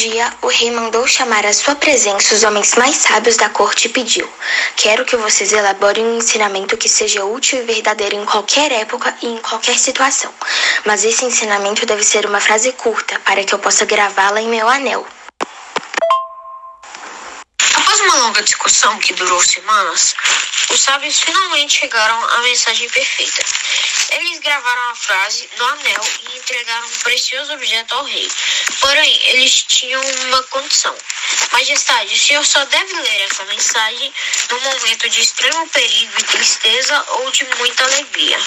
dia, o rei mandou chamar à sua presença os homens mais sábios da corte e pediu: Quero que vocês elaborem um ensinamento que seja útil e verdadeiro em qualquer época e em qualquer situação. Mas esse ensinamento deve ser uma frase curta, para que eu possa gravá-la em meu anel. Após uma longa discussão que durou semanas, os sábios finalmente chegaram à mensagem perfeita. Eles gravaram a frase no anel e entregaram um precioso objeto ao rei. Porém, eles tinham uma condição. Majestade, o senhor só deve ler essa mensagem no momento de extremo perigo e tristeza ou de muita alegria.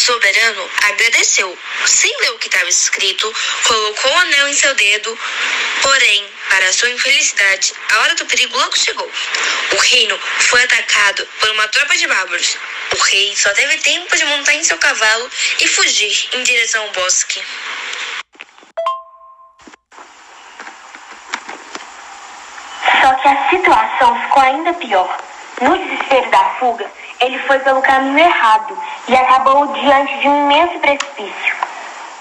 Soberano agradeceu. Sem ler o que estava escrito, colocou o anel em seu dedo. Porém, para sua infelicidade, a hora do perigo logo chegou. O reino foi atacado por uma tropa de bárbaros. O rei só teve tempo de montar em seu cavalo e fugir em direção ao bosque. Só que a situação ficou ainda pior. No desespero da fuga, ele foi pelo caminho errado e acabou diante de um imenso precipício.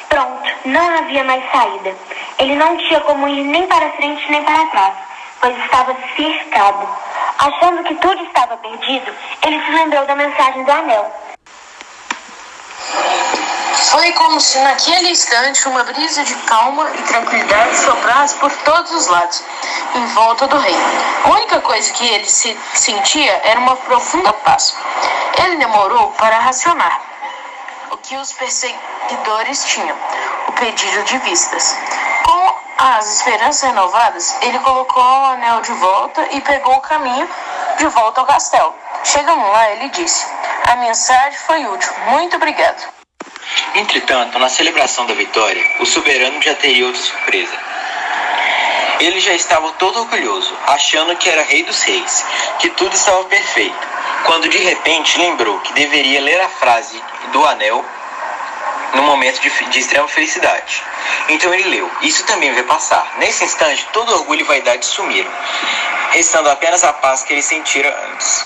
Pronto, não havia mais saída. Ele não tinha como ir nem para frente nem para trás, pois estava cercado. Achando que tudo estava perdido, ele se lembrou da mensagem do anel. Foi como se naquele instante uma brisa de calma e tranquilidade soprasse por todos os lados, em volta do rei. A única coisa que ele se sentia era uma profunda paz. Ele demorou para racionar o que os perseguidores tinham, o pedido de vistas. Com as esperanças renovadas, ele colocou o anel de volta e pegou o caminho de volta ao castelo. Chegando lá, ele disse: A mensagem foi útil. Muito obrigado. Entretanto, na celebração da vitória, o soberano já teria outra surpresa. Ele já estava todo orgulhoso, achando que era rei dos reis, que tudo estava perfeito, quando de repente lembrou que deveria ler a frase do anel no momento de, de extrema felicidade. Então ele leu: Isso também vai passar. Nesse instante, todo orgulho e vaidade sumiram, restando apenas a paz que ele sentira antes.